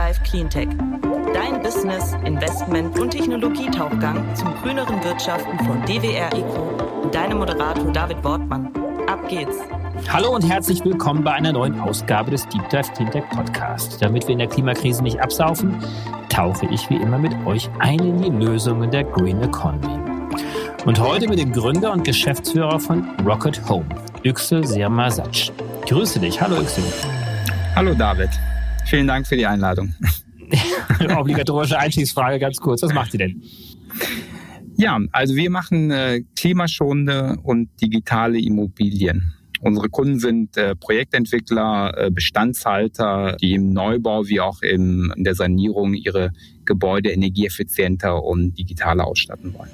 Dive Cleantech. Dein Business, Investment und Technologietauchgang zum grüneren Wirtschaften von DWR Eco und deinem Moderator David Wortmann. Ab geht's! Hallo und herzlich willkommen bei einer neuen Ausgabe des Deep Dive Cleantech Podcast. Damit wir in der Klimakrise nicht absaufen, tauche ich wie immer mit euch ein in die Lösungen der Green Economy. Und heute mit dem Gründer und Geschäftsführer von Rocket Home, Yüksel Sirmasac. Grüße dich. Hallo Yüksel. Hallo David. Vielen Dank für die Einladung. Obligatorische Einstiegsfrage ganz kurz. Was macht ihr denn? Ja, also wir machen äh, klimaschonende und digitale Immobilien. Unsere Kunden sind äh, Projektentwickler, äh, Bestandshalter, die im Neubau wie auch im, in der Sanierung ihre Gebäude energieeffizienter und digitaler ausstatten wollen.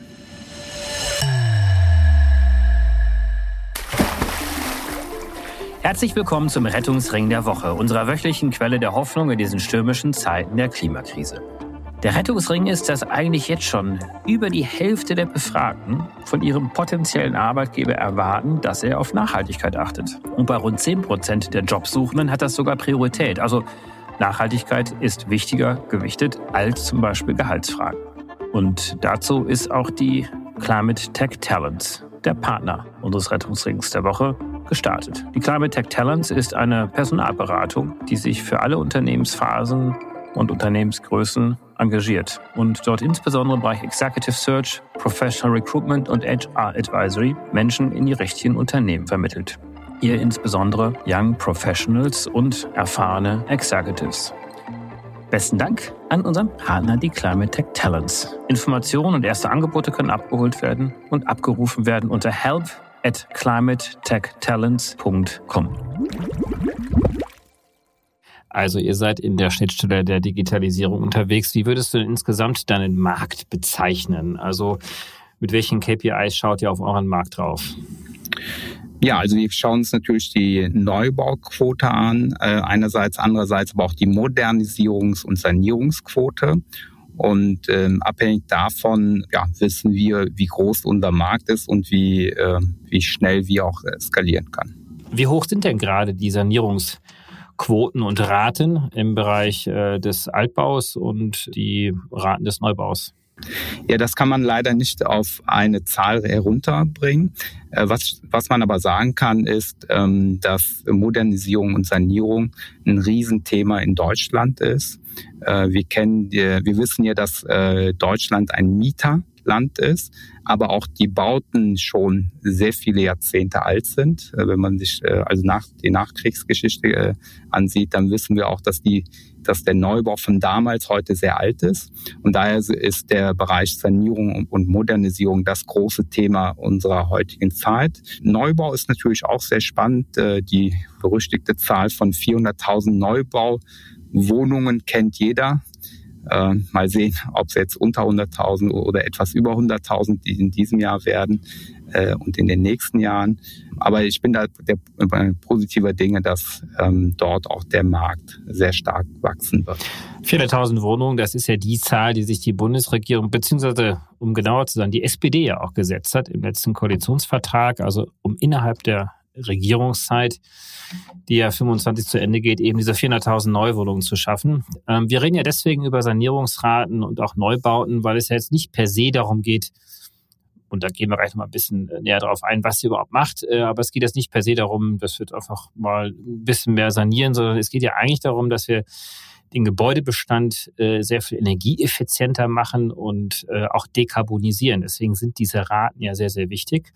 Herzlich willkommen zum Rettungsring der Woche, unserer wöchentlichen Quelle der Hoffnung in diesen stürmischen Zeiten der Klimakrise. Der Rettungsring ist, dass eigentlich jetzt schon über die Hälfte der Befragten von ihrem potenziellen Arbeitgeber erwarten, dass er auf Nachhaltigkeit achtet. Und bei rund 10 Prozent der Jobsuchenden hat das sogar Priorität. Also Nachhaltigkeit ist wichtiger gewichtet als zum Beispiel Gehaltsfragen. Und dazu ist auch die Climate Tech Talents, der Partner unseres Rettungsrings der Woche, gestartet. Die Climate Tech Talents ist eine Personalberatung, die sich für alle Unternehmensphasen und Unternehmensgrößen engagiert und dort insbesondere im Bereich Executive Search, Professional Recruitment und HR Advisory Menschen in die richtigen Unternehmen vermittelt. Ihr insbesondere Young Professionals und erfahrene Executives. Besten Dank an unseren Partner, die Climate Tech Talents. Informationen und erste Angebote können abgeholt werden und abgerufen werden unter help at climatetechtalents.com. Also ihr seid in der Schnittstelle der Digitalisierung unterwegs. Wie würdest du denn insgesamt deinen Markt bezeichnen? Also mit welchen KPIs schaut ihr auf euren Markt drauf? Ja, also wir schauen uns natürlich die Neubauquote an, äh, einerseits, andererseits aber auch die Modernisierungs- und Sanierungsquote. Und ähm, abhängig davon ja, wissen wir, wie groß unser Markt ist und wie, äh, wie schnell wir auch skalieren kann. Wie hoch sind denn gerade die Sanierungs- Quoten und Raten im Bereich äh, des Altbaus und die Raten des Neubaus? Ja, das kann man leider nicht auf eine Zahl herunterbringen. Äh, was, was man aber sagen kann, ist, ähm, dass Modernisierung und Sanierung ein Riesenthema in Deutschland ist. Äh, wir kennen, wir wissen ja, dass Deutschland ein Mieter Land ist, aber auch die Bauten schon sehr viele Jahrzehnte alt sind. Äh, wenn man sich äh, also nach die Nachkriegsgeschichte äh, ansieht, dann wissen wir auch, dass die dass der Neubau von damals heute sehr alt ist. Und daher ist der Bereich Sanierung und Modernisierung das große Thema unserer heutigen Zeit. Neubau ist natürlich auch sehr spannend. Die berüchtigte Zahl von 400.000 Neubauwohnungen kennt jeder. Äh, mal sehen, ob es jetzt unter 100.000 oder etwas über 100.000 die in diesem Jahr werden äh, und in den nächsten Jahren. Aber ich bin da der, der positiver Dinge, dass ähm, dort auch der Markt sehr stark wachsen wird. 400.000 Wohnungen, das ist ja die Zahl, die sich die Bundesregierung, beziehungsweise um genauer zu sein, die SPD ja auch gesetzt hat im letzten Koalitionsvertrag, also um innerhalb der Regierungszeit, die ja 25 zu Ende geht, eben diese 400.000 Neuwohnungen zu schaffen. Ähm, wir reden ja deswegen über Sanierungsraten und auch Neubauten, weil es ja jetzt nicht per se darum geht, und da gehen wir gleich noch mal ein bisschen äh, näher darauf ein, was sie überhaupt macht. Äh, aber es geht jetzt nicht per se darum, dass wir einfach mal ein bisschen mehr sanieren, sondern es geht ja eigentlich darum, dass wir den Gebäudebestand äh, sehr viel energieeffizienter machen und auch dekarbonisieren. Deswegen sind diese Raten ja sehr, sehr wichtig.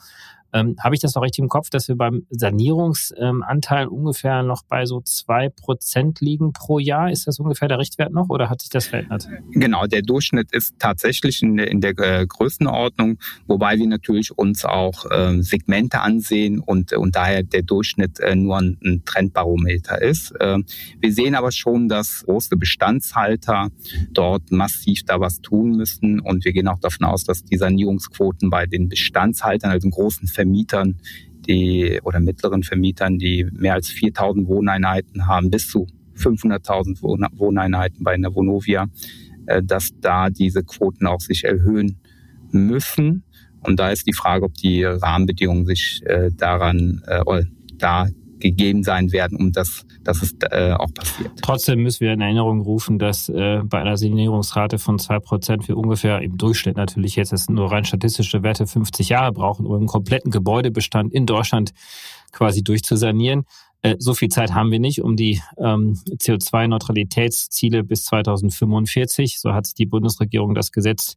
Ähm, Habe ich das noch richtig im Kopf, dass wir beim Sanierungsanteil ähm, ungefähr noch bei so zwei Prozent liegen pro Jahr? Ist das ungefähr der Richtwert noch oder hat sich das verändert? Genau, der Durchschnitt ist tatsächlich in der, in der äh, Größenordnung, wobei wir natürlich uns auch äh, Segmente ansehen und, und daher der Durchschnitt äh, nur ein, ein Trendbarometer ist. Äh, wir sehen aber schon, dass große Bestandshalter dort massiv da was tun müssen und wir gehen auch davon aus, dass die Sanierungsquoten bei den Bestandshaltern, also großen Vermietern, die oder mittleren Vermietern, die mehr als 4000 Wohneinheiten haben, bis zu 500.000 Wohneinheiten bei einer Vonovia, äh, dass da diese Quoten auch sich erhöhen müssen. Und da ist die Frage, ob die Rahmenbedingungen sich äh, daran äh, da gegeben sein werden, um das, dass es äh, auch passiert. Trotzdem müssen wir in Erinnerung rufen, dass äh, bei einer Sanierungsrate von zwei Prozent wir ungefähr im Durchschnitt natürlich jetzt das sind nur rein statistische Werte 50 Jahre brauchen, um einen kompletten Gebäudebestand in Deutschland quasi durchzusanieren. Äh, so viel Zeit haben wir nicht, um die ähm, CO2-Neutralitätsziele bis 2045, so hat sich die Bundesregierung das gesetzt,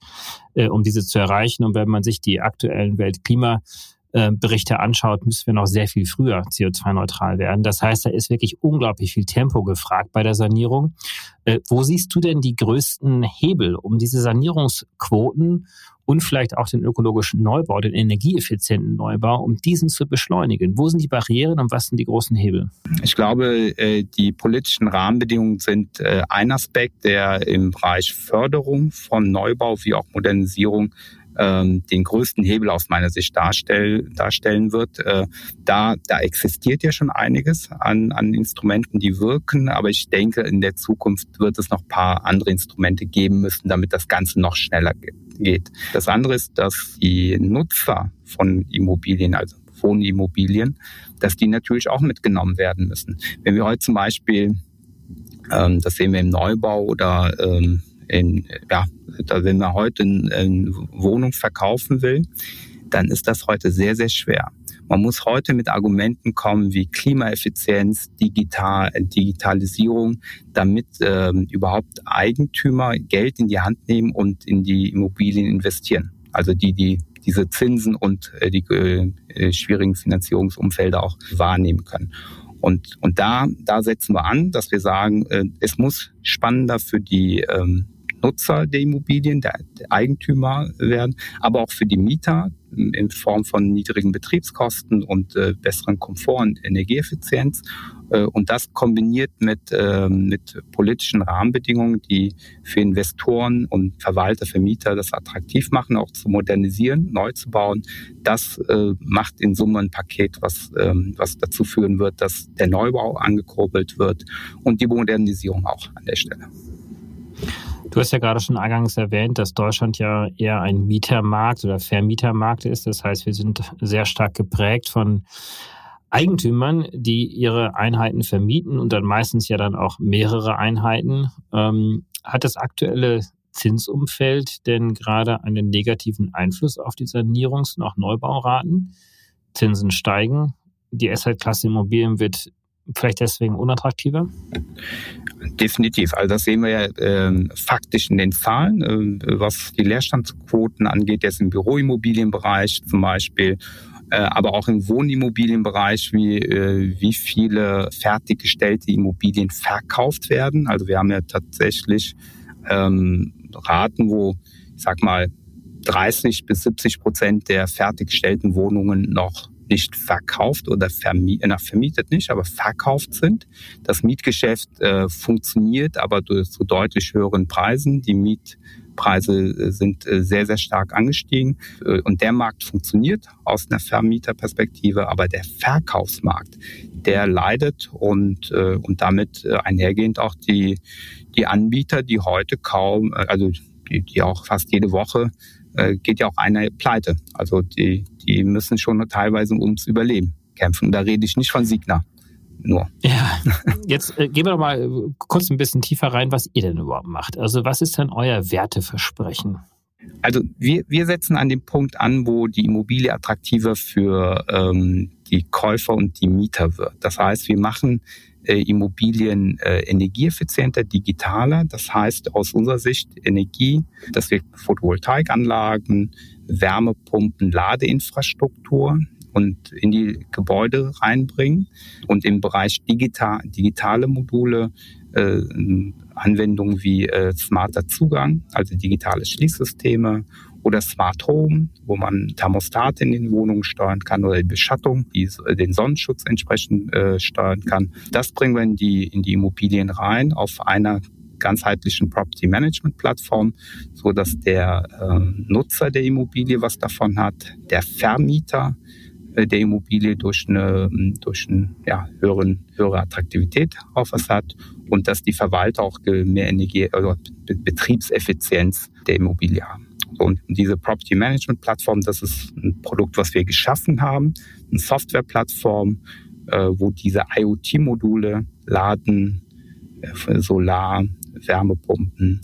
äh, um diese zu erreichen. Und wenn man sich die aktuellen Weltklima Berichte anschaut, müssen wir noch sehr viel früher CO2-neutral werden. Das heißt, da ist wirklich unglaublich viel Tempo gefragt bei der Sanierung. Äh, wo siehst du denn die größten Hebel, um diese Sanierungsquoten und vielleicht auch den ökologischen Neubau, den energieeffizienten Neubau, um diesen zu beschleunigen? Wo sind die Barrieren und was sind die großen Hebel? Ich glaube, äh, die politischen Rahmenbedingungen sind äh, ein Aspekt, der im Bereich Förderung von Neubau wie auch Modernisierung ähm, den größten Hebel aus meiner Sicht darstell, darstellen wird. Äh, da, da existiert ja schon einiges an, an Instrumenten, die wirken, aber ich denke, in der Zukunft wird es noch paar andere Instrumente geben müssen, damit das Ganze noch schneller geht. Das andere ist, dass die Nutzer von Immobilien, also Wohnimmobilien, dass die natürlich auch mitgenommen werden müssen. Wenn wir heute zum Beispiel, ähm, das sehen wir im Neubau oder ähm, in, ja, wenn man heute eine Wohnung verkaufen will, dann ist das heute sehr, sehr schwer. Man muss heute mit Argumenten kommen wie Klimaeffizienz, Digital, Digitalisierung, damit ähm, überhaupt Eigentümer Geld in die Hand nehmen und in die Immobilien investieren. Also die, die diese Zinsen und äh, die äh, schwierigen Finanzierungsumfelder auch wahrnehmen können. Und, und da, da setzen wir an, dass wir sagen, äh, es muss spannender für die ähm, Nutzer der Immobilien, der, Eigentümer werden, aber auch für die Mieter in Form von niedrigen Betriebskosten und äh, besseren Komfort und Energieeffizienz. Äh, und das kombiniert mit, äh, mit politischen Rahmenbedingungen, die für Investoren und Verwalter, für Mieter das attraktiv machen, auch zu modernisieren, neu zu bauen. Das äh, macht in Summe ein Paket, was, ähm, was dazu führen wird, dass der Neubau angekurbelt wird und die Modernisierung auch an der Stelle. Du hast ja gerade schon eingangs erwähnt, dass Deutschland ja eher ein Mietermarkt oder Vermietermarkt ist. Das heißt, wir sind sehr stark geprägt von Eigentümern, die ihre Einheiten vermieten und dann meistens ja dann auch mehrere Einheiten. Ähm, hat das aktuelle Zinsumfeld denn gerade einen negativen Einfluss auf die Sanierungs- und auch Neubauraten? Zinsen steigen, die Asset-Klasse Immobilien wird vielleicht deswegen unattraktiver? Definitiv. Also das sehen wir ja äh, faktisch in den Zahlen, äh, was die Leerstandsquoten angeht, jetzt im Büroimmobilienbereich zum Beispiel, äh, aber auch im Wohnimmobilienbereich, wie, äh, wie viele fertiggestellte Immobilien verkauft werden. Also wir haben ja tatsächlich ähm, Raten, wo, ich sag mal, 30 bis 70 Prozent der fertiggestellten Wohnungen noch nicht verkauft oder vermietet, äh, vermietet nicht, aber verkauft sind. Das Mietgeschäft äh, funktioniert, aber zu deutlich höheren Preisen. Die Mietpreise äh, sind äh, sehr, sehr stark angestiegen und der Markt funktioniert aus einer Vermieterperspektive, aber der Verkaufsmarkt, der leidet und, und damit einhergehend auch die, die Anbieter, die heute kaum, also die, die auch fast jede Woche geht ja auch einer pleite. Also die, die müssen schon teilweise ums Überleben kämpfen. Da rede ich nicht von Signa. Nur. Ja, jetzt äh, gehen wir doch mal äh, kurz ein bisschen tiefer rein, was ihr denn überhaupt macht. Also was ist denn euer Werteversprechen? Also wir, wir setzen an dem Punkt an, wo die Immobilie attraktiver für ähm, die Käufer und die Mieter wird. Das heißt, wir machen äh, Immobilien äh, energieeffizienter, digitaler. Das heißt aus unserer Sicht Energie, dass wir Photovoltaikanlagen, Wärmepumpen, Ladeinfrastruktur und in die Gebäude reinbringen und im Bereich digital, digitale Module äh, Anwendungen wie äh, smarter Zugang, also digitale Schließsysteme oder Smart Home, wo man Thermostate in den Wohnungen steuern kann oder die Beschattung, die, den Sonnenschutz entsprechend äh, steuern kann. Das bringen wir in die, in die Immobilien rein auf einer ganzheitlichen Property Management Plattform, so dass der äh, Nutzer der Immobilie was davon hat, der Vermieter äh, der Immobilie durch eine, durch eine ja, höheren, höhere Attraktivität auf was hat und dass die Verwalter auch mehr Energie oder Betriebseffizienz der Immobilie haben. Und diese Property Management Plattform, das ist ein Produkt, was wir geschaffen haben, eine Softwareplattform, äh, wo diese IoT-Module laden, äh, Solar, Wärmepumpen,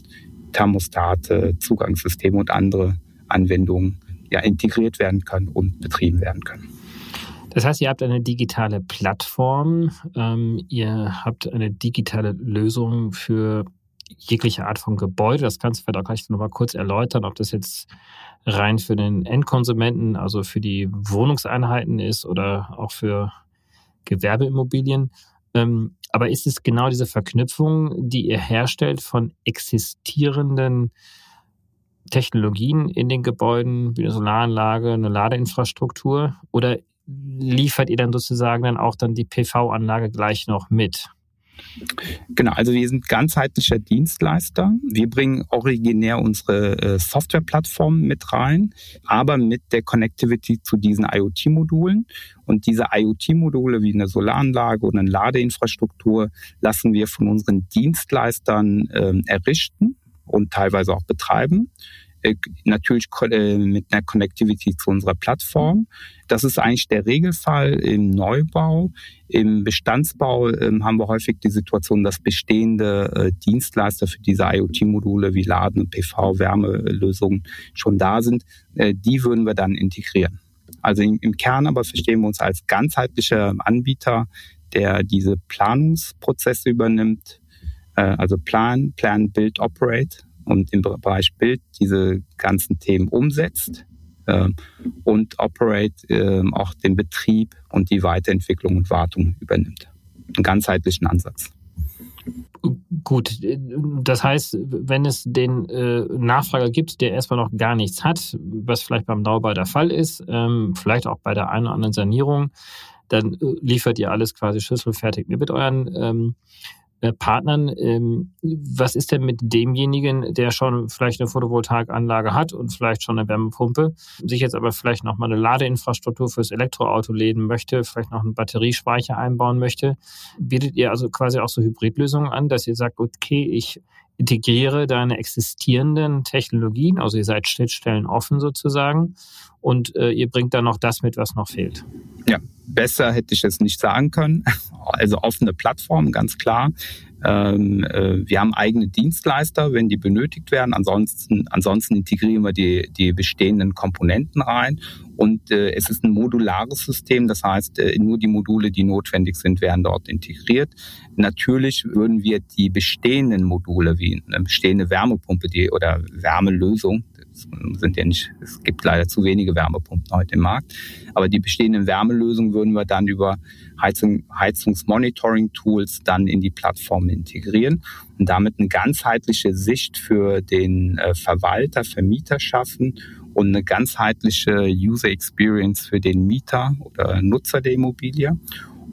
Thermostate, Zugangssysteme und andere Anwendungen ja, integriert werden können und betrieben werden können. Das heißt, ihr habt eine digitale Plattform, ähm, ihr habt eine digitale Lösung für jegliche Art von Gebäude. Das kannst du vielleicht auch gleich nochmal kurz erläutern, ob das jetzt rein für den Endkonsumenten, also für die Wohnungseinheiten ist oder auch für Gewerbeimmobilien. Ähm, aber ist es genau diese Verknüpfung, die ihr herstellt von existierenden Technologien in den Gebäuden, wie eine Solaranlage, eine Ladeinfrastruktur? Oder liefert ihr dann sozusagen dann auch dann die PV-Anlage gleich noch mit? Genau, also wir sind ganzheitlicher Dienstleister. Wir bringen originär unsere äh, Softwareplattform mit rein, aber mit der Connectivity zu diesen IoT-Modulen. Und diese IoT-Module wie eine Solaranlage oder eine Ladeinfrastruktur lassen wir von unseren Dienstleistern äh, errichten und teilweise auch betreiben. Äh, natürlich äh, mit einer Connectivity zu unserer Plattform. Das ist eigentlich der Regelfall im Neubau. Im Bestandsbau ähm, haben wir häufig die Situation, dass bestehende äh, Dienstleister für diese IoT-Module wie Laden und PV-Wärmelösungen schon da sind. Die würden wir dann integrieren. Also im Kern aber verstehen wir uns als ganzheitlicher Anbieter, der diese Planungsprozesse übernimmt, also Plan, Plan, Build, Operate und im Bereich Bild diese ganzen Themen umsetzt äh, und Operate äh, auch den Betrieb und die Weiterentwicklung und Wartung übernimmt. Einen ganzheitlichen Ansatz. Gut, das heißt, wenn es den äh, Nachfrager gibt, der erstmal noch gar nichts hat, was vielleicht beim Neubau der Fall ist, ähm, vielleicht auch bei der einen oder anderen Sanierung, dann äh, liefert ihr alles quasi schlüsselfertig mit euren ähm, äh, Partnern. Ähm, was ist denn mit demjenigen, der schon vielleicht eine Photovoltaikanlage hat und vielleicht schon eine Wärmepumpe, sich jetzt aber vielleicht noch mal eine Ladeinfrastruktur fürs Elektroauto läden möchte, vielleicht noch einen Batteriespeicher einbauen möchte? Bietet ihr also quasi auch so Hybridlösungen an, dass ihr sagt, okay, ich integriere deine existierenden Technologien, also ihr seid Schnittstellen offen sozusagen und äh, ihr bringt dann noch das mit, was noch fehlt. Ja, besser hätte ich es nicht sagen können. Also offene Plattform, ganz klar. Ähm, äh, wir haben eigene Dienstleister, wenn die benötigt werden. Ansonsten, ansonsten integrieren wir die, die bestehenden Komponenten rein. Und äh, es ist ein modulares System, das heißt, äh, nur die Module, die notwendig sind, werden dort integriert. Natürlich würden wir die bestehenden Module wie eine bestehende Wärmepumpe die, oder Wärmelösung, sind ja nicht, es gibt leider zu wenige Wärmepumpen heute im Markt. Aber die bestehenden Wärmelösungen würden wir dann über Heizung, Heizungsmonitoring-Tools dann in die Plattform integrieren und damit eine ganzheitliche Sicht für den äh, Verwalter, Vermieter schaffen und eine ganzheitliche User Experience für den Mieter oder Nutzer der Immobilie.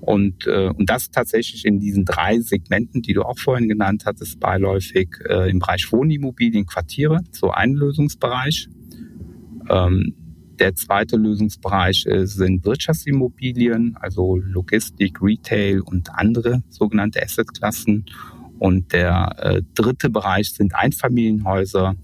Und, äh, und das tatsächlich in diesen drei Segmenten, die du auch vorhin genannt hattest, beiläufig äh, im Bereich Wohnimmobilien, Quartiere, so ein Lösungsbereich. Ähm, der zweite Lösungsbereich äh, sind Wirtschaftsimmobilien, also Logistik, Retail und andere sogenannte Assetklassen. Und der äh, dritte Bereich sind Einfamilienhäuser,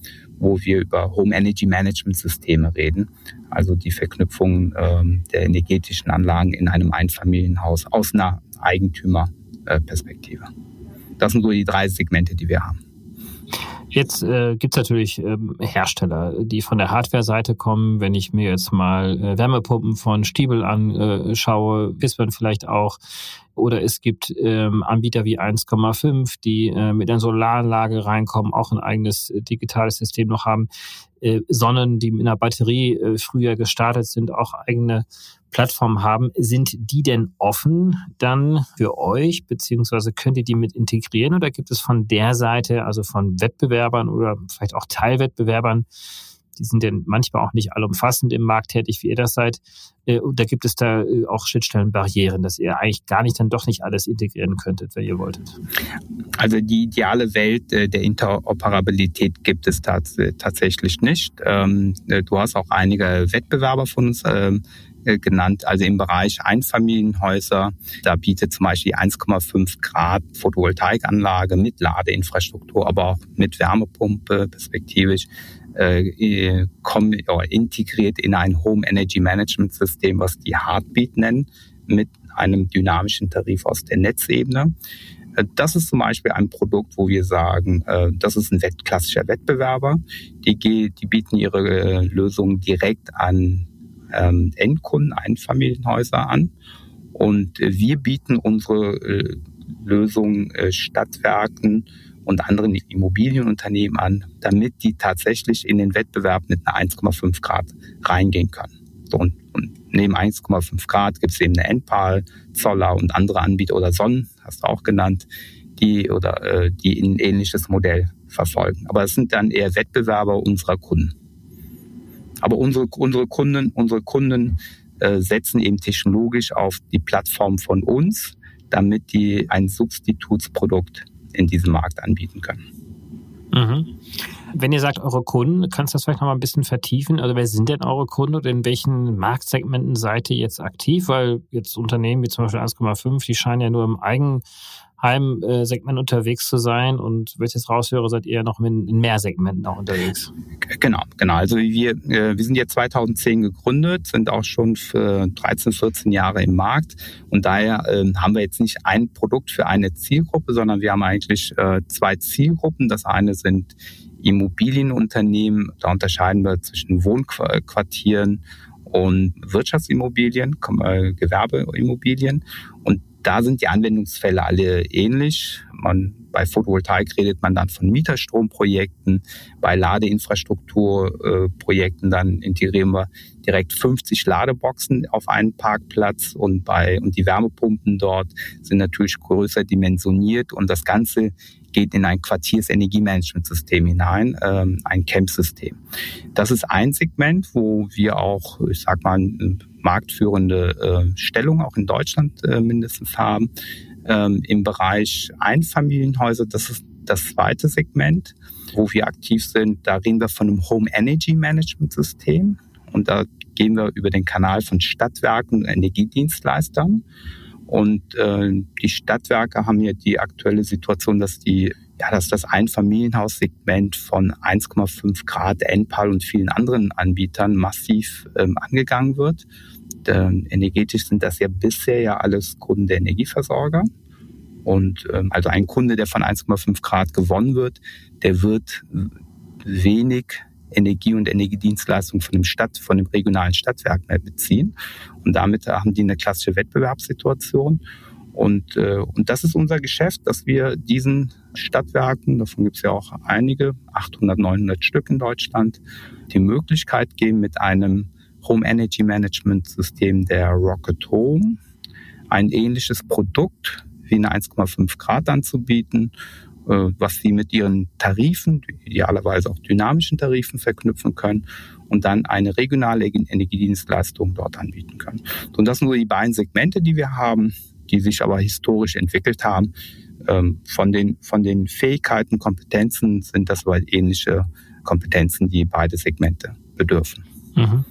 wo wir über Home Energy Management Systeme reden, also die Verknüpfung ähm, der energetischen Anlagen in einem Einfamilienhaus aus einer Eigentümerperspektive. Das sind so die drei Segmente, die wir haben. Jetzt äh, gibt es natürlich ähm, Hersteller, die von der Hardware-Seite kommen. Wenn ich mir jetzt mal äh, Wärmepumpen von Stiebel anschaue, äh, ist man vielleicht auch oder es gibt ähm, Anbieter wie 1,5, die äh, mit einer Solaranlage reinkommen, auch ein eigenes äh, digitales System noch haben. Äh, Sonnen, die mit einer Batterie äh, früher gestartet sind, auch eigene Plattformen haben. Sind die denn offen dann für euch, beziehungsweise könnt ihr die mit integrieren oder gibt es von der Seite, also von Wettbewerbern oder vielleicht auch Teilwettbewerbern, die sind ja manchmal auch nicht allumfassend im Markt tätig, wie ihr das seid. Äh, da gibt es da äh, auch Schnittstellenbarrieren, dass ihr eigentlich gar nicht dann doch nicht alles integrieren könntet, wenn ihr wolltet. Also die ideale Welt äh, der Interoperabilität gibt es tats tatsächlich nicht. Ähm, du hast auch einige Wettbewerber von uns ähm, genannt, also im Bereich Einfamilienhäuser. Da bietet zum Beispiel 1,5 Grad Photovoltaikanlage mit Ladeinfrastruktur, aber auch mit Wärmepumpe perspektivisch äh, integriert in ein Home Energy Management System, was die Heartbeat nennen, mit einem dynamischen Tarif aus der Netzebene. Äh, das ist zum Beispiel ein Produkt, wo wir sagen, äh, das ist ein klassischer Wettbewerber. Die, die bieten ihre äh, Lösungen direkt an ähm, Endkunden, Einfamilienhäuser an. Und wir bieten unsere Lösungen Stadtwerken und anderen Immobilienunternehmen an, damit die tatsächlich in den Wettbewerb mit einer 1,5 Grad reingehen können. So, und, und neben 1,5 Grad gibt es eben eine Enpal, Zoller und andere Anbieter oder Sonnen, hast du auch genannt, die oder äh, die ein ähnliches Modell verfolgen. Aber es sind dann eher Wettbewerber unserer Kunden. Aber unsere, unsere Kunden, unsere Kunden äh, setzen eben technologisch auf die Plattform von uns, damit die ein Substitutsprodukt in diesem Markt anbieten können. Mhm. Wenn ihr sagt, eure Kunden, kannst du das vielleicht noch mal ein bisschen vertiefen? Also wer sind denn eure Kunden und in welchen Marktsegmenten seid ihr jetzt aktiv? Weil jetzt Unternehmen wie zum Beispiel 1,5, die scheinen ja nur im Eigenheim-Segment unterwegs zu sein und wenn ich jetzt raushöre, seid ihr noch in, mehr Segmenten auch unterwegs. Genau, genau. Also wir, äh, wir sind jetzt 2010 gegründet, sind auch schon für 13, 14 Jahre im Markt und daher ähm, haben wir jetzt nicht ein Produkt für eine Zielgruppe, sondern wir haben eigentlich äh, zwei Zielgruppen. Das eine sind Immobilienunternehmen, da unterscheiden wir zwischen Wohnquartieren und Wirtschaftsimmobilien, äh, Gewerbeimmobilien. Und da sind die Anwendungsfälle alle ähnlich. Man, bei Photovoltaik redet man dann von Mieterstromprojekten. Bei Ladeinfrastrukturprojekten dann integrieren wir direkt 50 Ladeboxen auf einen Parkplatz und bei, und die Wärmepumpen dort sind natürlich größer dimensioniert und das Ganze geht in ein Quartiersenergiemanagementsystem hinein, ähm, ein CAMP-System. Das ist ein Segment, wo wir auch, ich sag mal, marktführende äh, Stellung auch in Deutschland äh, mindestens haben. Ähm, Im Bereich Einfamilienhäuser, das ist das zweite Segment, wo wir aktiv sind. Da reden wir von einem Home Energy Management System und da gehen wir über den Kanal von Stadtwerken und Energiedienstleistern. Und äh, die Stadtwerke haben hier die aktuelle Situation, dass die ja, dass das Einfamilienhaussegment von 1,5 Grad Enpal und vielen anderen Anbietern massiv ähm, angegangen wird. Denn energetisch sind das ja bisher ja alles Kunden der Energieversorger. Und ähm, also ein Kunde, der von 1,5 Grad gewonnen wird, der wird wenig Energie- und Energiedienstleistungen von dem Stadt, von dem regionalen Stadtwerk mehr beziehen. Und damit haben die eine klassische Wettbewerbssituation. Und, äh, und das ist unser Geschäft, dass wir diesen Stadtwerken, davon gibt es ja auch einige, 800, 900 Stück in Deutschland, die Möglichkeit geben, mit einem Home Energy Management System der Rocket Home ein ähnliches Produkt wie eine 1,5 Grad anzubieten äh, was sie mit ihren Tarifen, idealerweise auch dynamischen Tarifen verknüpfen können und dann eine regionale Energiedienstleistung dort anbieten können. Und das sind nur die beiden Segmente, die wir haben, die sich aber historisch entwickelt haben. Ähm, von den, von den Fähigkeiten, Kompetenzen sind das aber ähnliche Kompetenzen, die beide Segmente bedürfen. Mhm.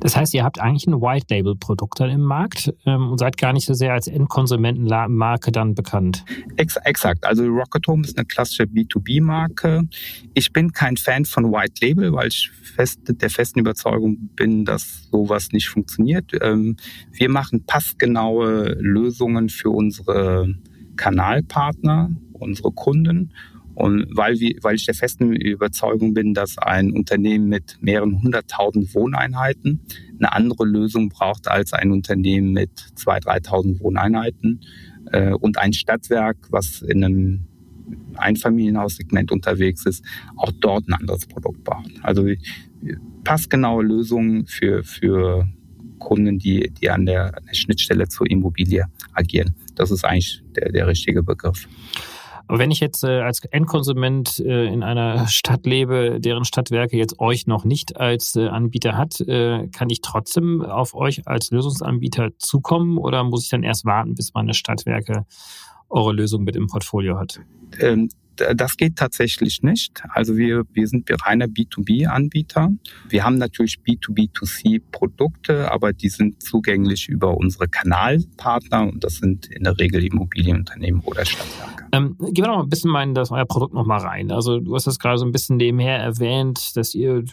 Das heißt, ihr habt eigentlich ein White-Label-Produkt dann im Markt ähm, und seid gar nicht so sehr als Endkonsumentenmarke dann bekannt. Ex exakt. Also Rocket Home ist eine klassische B2B-Marke. Ich bin kein Fan von White Label, weil ich fest, der festen Überzeugung bin, dass sowas nicht funktioniert. Ähm, wir machen passgenaue Lösungen für unsere Kanalpartner, unsere Kunden und weil, wir, weil ich der festen Überzeugung bin, dass ein Unternehmen mit mehreren hunderttausend Wohneinheiten eine andere Lösung braucht als ein Unternehmen mit zwei, dreitausend Wohneinheiten äh, und ein Stadtwerk, was in einem Einfamilienhaussegment unterwegs ist, auch dort ein anderes Produkt braucht. Also passgenaue Lösungen für, für Kunden, die, die an der Schnittstelle zur Immobilie agieren. Das ist eigentlich der, der richtige Begriff. Aber wenn ich jetzt äh, als Endkonsument äh, in einer Stadt lebe, deren Stadtwerke jetzt euch noch nicht als äh, Anbieter hat, äh, kann ich trotzdem auf euch als Lösungsanbieter zukommen oder muss ich dann erst warten, bis meine Stadtwerke eure Lösung mit im Portfolio hat? Ähm, das geht tatsächlich nicht. Also wir, wir sind reiner B2B-Anbieter. Wir haben natürlich B2B2C-Produkte, aber die sind zugänglich über unsere Kanalpartner und das sind in der Regel Immobilienunternehmen oder Stadtwerke. Ähm, gehen wir noch mal ein bisschen mal in das euer Produkt noch mal rein. Also du hast das gerade so ein bisschen nebenher erwähnt, dass ihr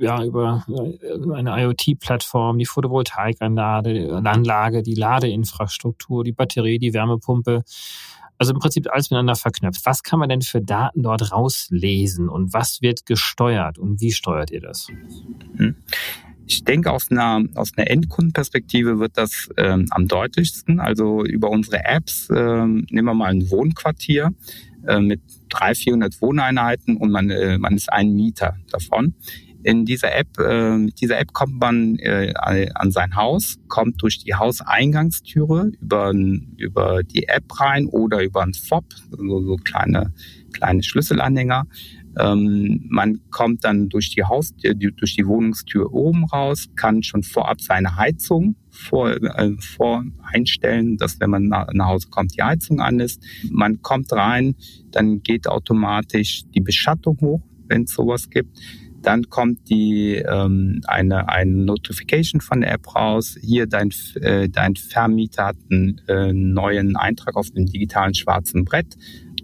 ja, über äh, eine IoT-Plattform, die Photovoltaikanlage, die Ladeinfrastruktur, die Batterie, die Wärmepumpe. Also im Prinzip alles miteinander verknüpft. Was kann man denn für Daten dort rauslesen und was wird gesteuert und wie steuert ihr das? Hm. Ich denke, aus einer, aus einer Endkundenperspektive wird das ähm, am deutlichsten. Also über unsere Apps, ähm, nehmen wir mal ein Wohnquartier äh, mit 300, 400 Wohneinheiten und man, äh, man ist ein Mieter davon. In dieser App, äh, mit dieser App kommt man äh, an sein Haus, kommt durch die Hauseingangstüre über, über die App rein oder über ein FOB, so, so kleine, kleine Schlüsselanhänger. Ähm, man kommt dann durch die Haus, durch die Wohnungstür oben raus, kann schon vorab seine Heizung vor, äh, vor einstellen, dass wenn man nach, nach Hause kommt, die Heizung an ist. Man kommt rein, dann geht automatisch die Beschattung hoch, wenn es sowas gibt. Dann kommt die ähm, eine, eine Notification von der App raus. Hier dein, äh, dein Vermieter hat einen äh, neuen Eintrag auf dem digitalen schwarzen Brett.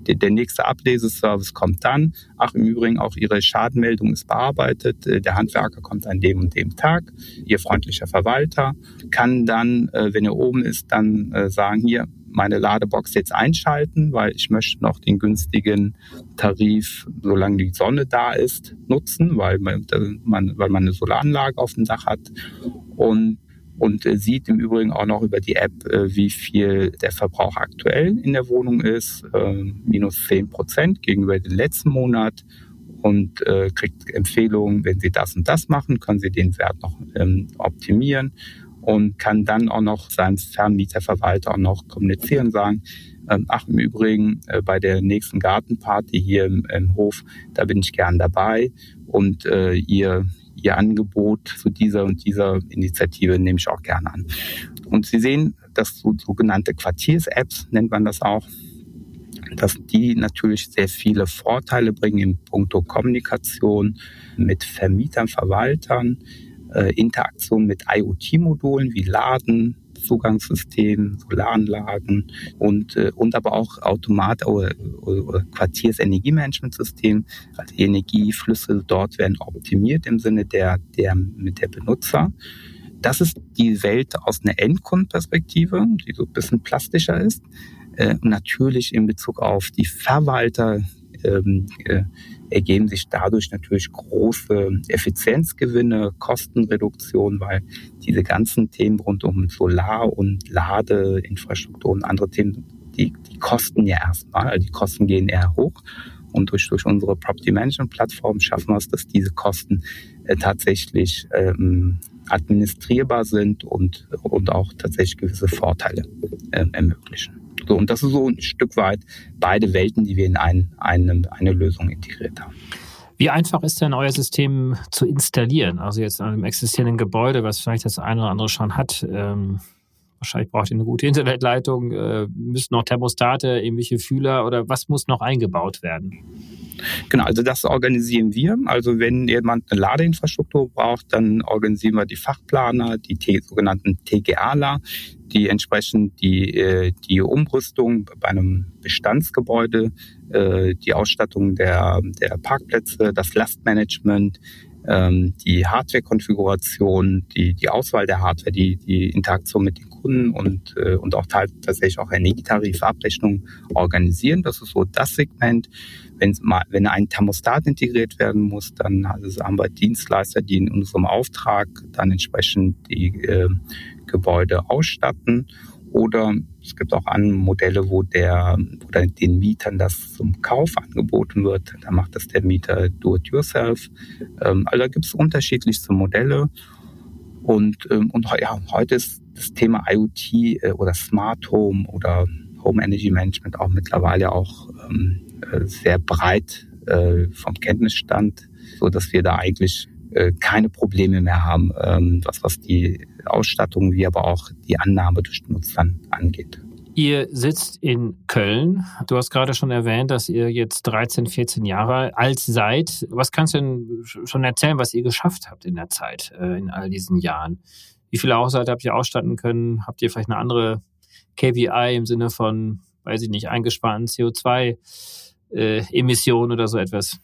Der, der nächste Ableseservice kommt dann. Ach, im Übrigen auch Ihre Schadenmeldung ist bearbeitet. Äh, der Handwerker kommt an dem und dem Tag. Ihr freundlicher Verwalter kann dann, äh, wenn er oben ist, dann äh, sagen, hier, meine Ladebox jetzt einschalten, weil ich möchte noch den günstigen Tarif, solange die Sonne da ist, nutzen, weil man, weil man eine Solaranlage auf dem Dach hat. Und und sieht im Übrigen auch noch über die App, äh, wie viel der Verbrauch aktuell in der Wohnung ist, ähm, minus 10 Prozent gegenüber dem letzten Monat und äh, kriegt Empfehlungen, wenn Sie das und das machen, können Sie den Wert noch ähm, optimieren und kann dann auch noch seinem Vermieterverwalter auch noch kommunizieren, sagen, ähm, ach im Übrigen, äh, bei der nächsten Gartenparty hier im, im, Hof, da bin ich gern dabei und äh, ihr, ihr Angebot zu dieser und dieser Initiative nehme ich auch gerne an. Und Sie sehen, dass so, sogenannte Quartiers-Apps nennt man das auch, dass die natürlich sehr viele Vorteile bringen in puncto Kommunikation mit Vermietern, Verwaltern, äh, Interaktion mit IoT-Modulen wie Laden, Zugangssystemen, Solaranlagen und, äh, und aber auch Automat- oder, oder Quartiersenergiemanagementsystem. Also Energieflüsse dort werden optimiert im Sinne der, der, mit der Benutzer. Das ist die Welt aus einer Endkundenperspektive, die so ein bisschen plastischer ist. Äh, natürlich in Bezug auf die Verwalter ähm, äh, ergeben sich dadurch natürlich große Effizienzgewinne, Kostenreduktion, weil diese ganzen Themen rund um Solar- und Ladeinfrastruktur und andere Themen, die, die kosten ja erstmal, also die Kosten gehen eher hoch. Und durch, durch unsere Property Management Plattform schaffen wir es, dass diese Kosten äh, tatsächlich ähm, administrierbar sind und, und auch tatsächlich gewisse Vorteile äh, ermöglichen. So, und das ist so ein Stück weit beide Welten, die wir in ein, eine, eine Lösung integriert haben. Wie einfach ist denn euer System zu installieren? Also jetzt an einem existierenden Gebäude, was vielleicht das eine oder andere schon hat. Ähm, wahrscheinlich braucht ihr eine gute Internetleitung, äh, müssen noch Thermostate, irgendwelche Fühler oder was muss noch eingebaut werden? Genau, also das organisieren wir. Also wenn jemand eine Ladeinfrastruktur braucht, dann organisieren wir die Fachplaner, die sogenannten TGAler, die entsprechend die, äh, die Umrüstung bei einem Bestandsgebäude, äh, die Ausstattung der, der Parkplätze, das Lastmanagement, ähm, die Hardware-Konfiguration, die, die Auswahl der Hardware, die, die Interaktion mit den Kunden und, äh, und auch tatsächlich auch Energietarifabrechnung organisieren. Das ist so das Segment. Wenn, mal, wenn ein Thermostat integriert werden muss, dann also haben wir Dienstleister, die in unserem Auftrag dann entsprechend die äh, Gebäude ausstatten. Oder es gibt auch andere Modelle, wo der oder den Mietern das zum Kauf angeboten wird. Da macht das der Mieter do-it-yourself. Ähm, also da gibt es unterschiedlichste Modelle. Und, ähm, und ja, heute ist das Thema IoT äh, oder Smart Home oder Home Energy Management auch mittlerweile auch ähm, äh, sehr breit äh, vom Kenntnisstand, so dass wir da eigentlich äh, keine Probleme mehr haben, ähm, was, was die Ausstattung wie aber auch die Annahme durch den Nutzern angeht. Ihr sitzt in Köln. Du hast gerade schon erwähnt, dass ihr jetzt 13, 14 Jahre alt seid. Was kannst du denn schon erzählen, was ihr geschafft habt in der Zeit, äh, in all diesen Jahren? Wie viele Haushalte habt ihr ausstatten können? Habt ihr vielleicht eine andere KPI im Sinne von, weiß ich nicht, eingesparten CO2-Emissionen äh, oder so etwas?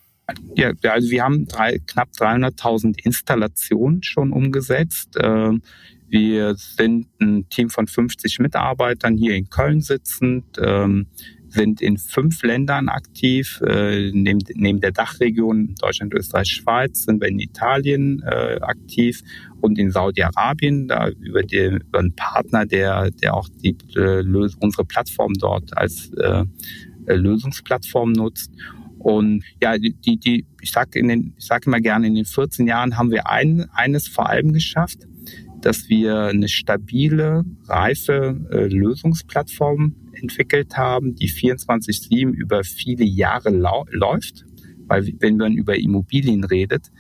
Ja, also wir haben drei, knapp 300.000 Installationen schon umgesetzt. Wir sind ein Team von 50 Mitarbeitern hier in Köln sitzend, ähm, sind in fünf Ländern aktiv. Äh, neben, neben der Dachregion Deutschland, Österreich, Schweiz sind wir in Italien äh, aktiv und in Saudi-Arabien, da über, die, über einen Partner, der, der auch die, äh, unsere Plattform dort als äh, Lösungsplattform nutzt. Und ja, die, die, ich sage sage immer gerne, in den 14 Jahren haben wir ein, eines vor allem geschafft, dass wir eine stabile, reife äh, Lösungsplattform entwickelt haben, die 24-7 über viele Jahre läuft. Weil wenn man über Immobilien redet,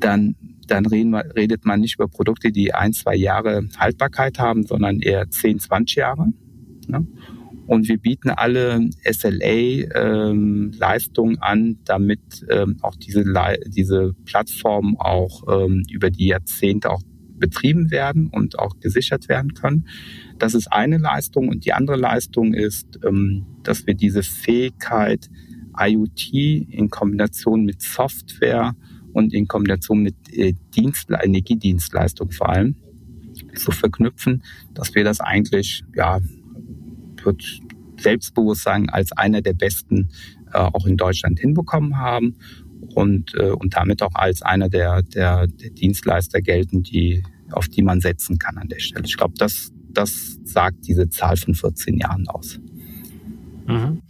dann, dann reden wir, redet man nicht über Produkte, die ein, zwei Jahre Haltbarkeit haben, sondern eher 10, 20 Jahre. Ne? Und wir bieten alle SLA-Leistungen ähm, an, damit ähm, auch diese, diese Plattformen auch ähm, über die Jahrzehnte auch betrieben werden und auch gesichert werden können. Das ist eine Leistung. Und die andere Leistung ist, ähm, dass wir diese Fähigkeit IoT in Kombination mit Software und in Kombination mit äh, Dienst, Energiedienstleistung vor allem zu verknüpfen, dass wir das eigentlich ja würde selbstbewusst sagen, als einer der besten äh, auch in Deutschland hinbekommen haben und, äh, und damit auch als einer der, der, der Dienstleister gelten, die, auf die man setzen kann an der Stelle. Ich glaube, das, das sagt diese Zahl von 14 Jahren aus. Mhm.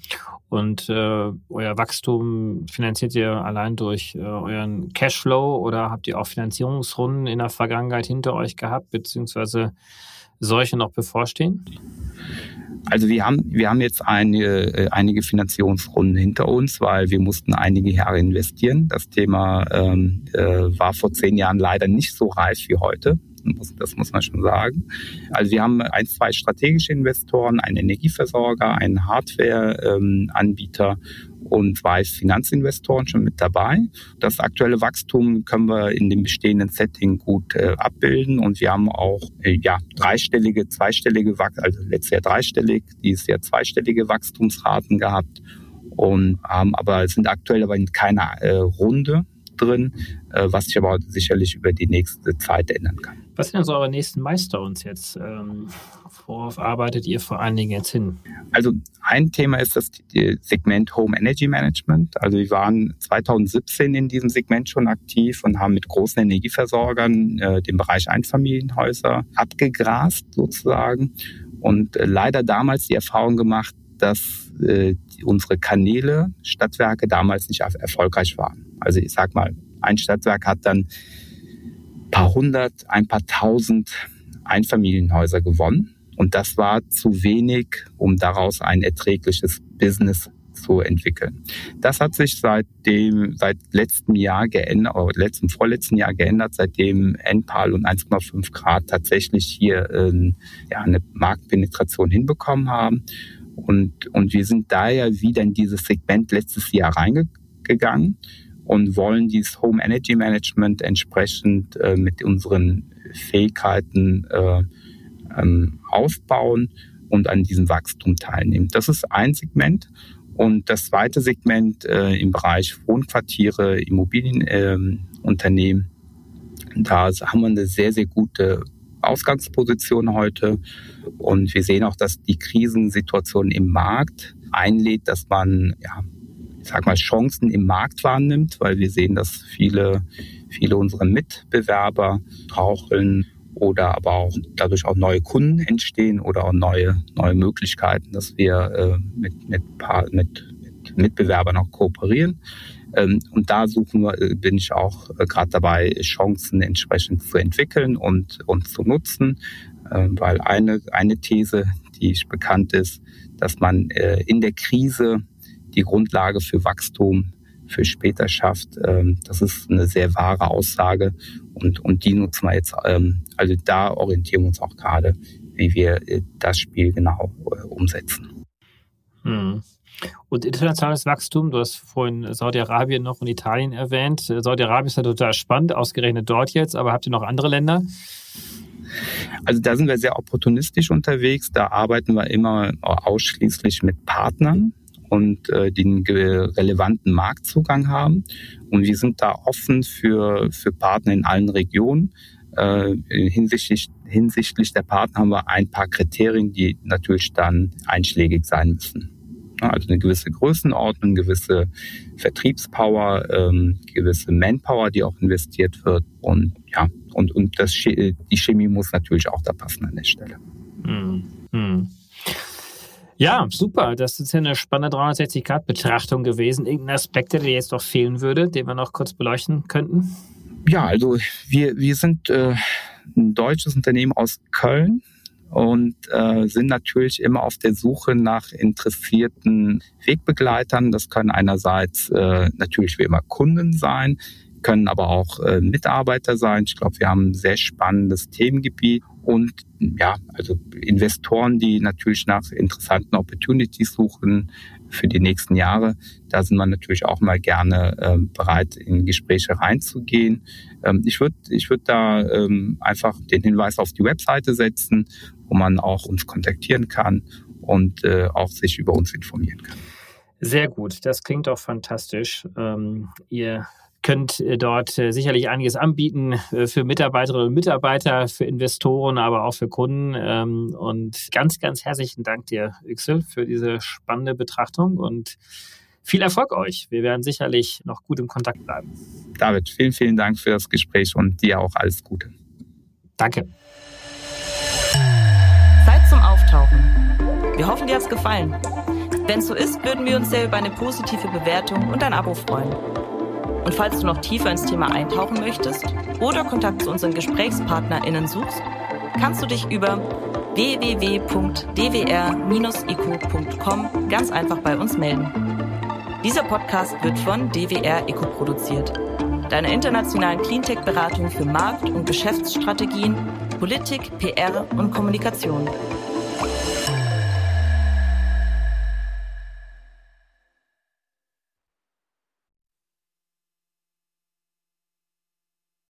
Und äh, euer Wachstum finanziert ihr allein durch äh, euren Cashflow oder habt ihr auch Finanzierungsrunden in der Vergangenheit hinter euch gehabt, beziehungsweise solche noch bevorstehen? Also wir haben, wir haben jetzt eine, äh, einige Finanzierungsrunden hinter uns, weil wir mussten einige Jahre investieren. Das Thema ähm, äh, war vor zehn Jahren leider nicht so reif wie heute. Das muss man schon sagen. Also wir haben ein, zwei strategische Investoren, einen Energieversorger, einen Hardware-Anbieter ähm, und zwei Finanzinvestoren schon mit dabei. Das aktuelle Wachstum können wir in dem bestehenden Setting gut äh, abbilden und wir haben auch äh, ja dreistellige, zweistellige Wachstum, also letztes Jahr dreistellig, dieses Jahr zweistellige Wachstumsraten gehabt und haben aber sind aktuell aber in keiner äh, Runde drin, äh, was sich aber sicherlich über die nächste Zeit ändern kann. Was sind denn so eure nächsten Milestones jetzt? Ähm, worauf arbeitet ihr vor allen Dingen jetzt hin? Also ein Thema ist das Segment Home Energy Management. Also wir waren 2017 in diesem Segment schon aktiv und haben mit großen Energieversorgern äh, den Bereich Einfamilienhäuser abgegrast sozusagen und äh, leider damals die Erfahrung gemacht, dass äh, unsere Kanäle, Stadtwerke damals nicht erfolgreich waren. Also ich sag mal, ein Stadtwerk hat dann paar hundert, ein paar tausend Einfamilienhäuser gewonnen. Und das war zu wenig, um daraus ein erträgliches Business zu entwickeln. Das hat sich seit dem, seit letztem Jahr geändert, oder letzten, vorletzten Jahr geändert, seitdem NPAL und 1,5 Grad tatsächlich hier äh, ja, eine Marktpenetration hinbekommen haben. Und, und wir sind daher wieder in dieses Segment letztes Jahr reingegangen und wollen dieses Home Energy Management entsprechend äh, mit unseren Fähigkeiten äh, ähm, aufbauen und an diesem Wachstum teilnehmen. Das ist ein Segment. Und das zweite Segment äh, im Bereich Wohnquartiere, Immobilienunternehmen, äh, da haben wir eine sehr, sehr gute Ausgangsposition heute. Und wir sehen auch, dass die Krisensituation im Markt einlädt, dass man ja, ich sag mal, Chancen im Markt wahrnimmt, weil wir sehen, dass viele, viele unserer Mitbewerber brauchen oder aber auch dadurch auch neue Kunden entstehen oder auch neue, neue Möglichkeiten, dass wir äh, mit, mit, mit, mit Mitbewerbern auch kooperieren. Ähm, und da suchen wir, äh, bin ich auch äh, gerade dabei, Chancen entsprechend zu entwickeln und, und zu nutzen, äh, weil eine, eine These, die ich bekannt ist, dass man äh, in der Krise die Grundlage für Wachstum für später schafft. Ähm, das ist eine sehr wahre Aussage und, und die nutzen wir jetzt. Ähm, also da orientieren wir uns auch gerade, wie wir äh, das Spiel genau äh, umsetzen. Hm. Und internationales Wachstum, du hast vorhin Saudi-Arabien noch und Italien erwähnt. Saudi-Arabien ist ja total spannend, ausgerechnet dort jetzt, aber habt ihr noch andere Länder? Also da sind wir sehr opportunistisch unterwegs. Da arbeiten wir immer ausschließlich mit Partnern und äh, den relevanten Marktzugang haben. Und wir sind da offen für, für Partner in allen Regionen. Äh, hinsichtlich, hinsichtlich der Partner haben wir ein paar Kriterien, die natürlich dann einschlägig sein müssen. Also eine gewisse Größenordnung, gewisse Vertriebspower, ähm, gewisse Manpower, die auch investiert wird. Und ja, und, und das, die Chemie muss natürlich auch da passen an der Stelle. Ja, super. Das ist ja eine spannende 360-Grad-Betrachtung gewesen. Irgendein Aspekt, der jetzt noch fehlen würde, den wir noch kurz beleuchten könnten? Ja, also wir, wir sind äh, ein deutsches Unternehmen aus Köln und äh, sind natürlich immer auf der Suche nach interessierten Wegbegleitern. Das können einerseits äh, natürlich wie immer Kunden sein, können aber auch äh, Mitarbeiter sein. Ich glaube, wir haben ein sehr spannendes Themengebiet und ja, also Investoren, die natürlich nach interessanten Opportunities suchen für die nächsten Jahre. Da sind wir natürlich auch mal gerne äh, bereit, in Gespräche reinzugehen. Ähm, ich würde ich würd da ähm, einfach den Hinweis auf die Webseite setzen, wo man auch uns kontaktieren kann und äh, auch sich über uns informieren kann. Sehr gut, das klingt doch fantastisch. Ähm, ihr könnt äh, dort äh, sicherlich einiges anbieten äh, für Mitarbeiterinnen und Mitarbeiter, für Investoren, aber auch für Kunden. Ähm, und ganz, ganz herzlichen Dank dir, Yüksel, für diese spannende Betrachtung und viel Erfolg euch. Wir werden sicherlich noch gut im Kontakt bleiben. David, vielen, vielen Dank für das Gespräch und dir auch alles Gute. Danke. Zeit zum Auftauchen. Wir hoffen, dir hat's gefallen. Wenn es so ist, würden wir uns sehr über eine positive Bewertung und ein Abo freuen. Und falls du noch tiefer ins Thema eintauchen möchtest oder Kontakt zu unseren GesprächspartnerInnen suchst, kannst du dich über www.dwr-eco.com ganz einfach bei uns melden. Dieser Podcast wird von DWR Eco produziert, deiner internationalen Cleantech-Beratung für Markt- und Geschäftsstrategien, Politik, PR und Kommunikation.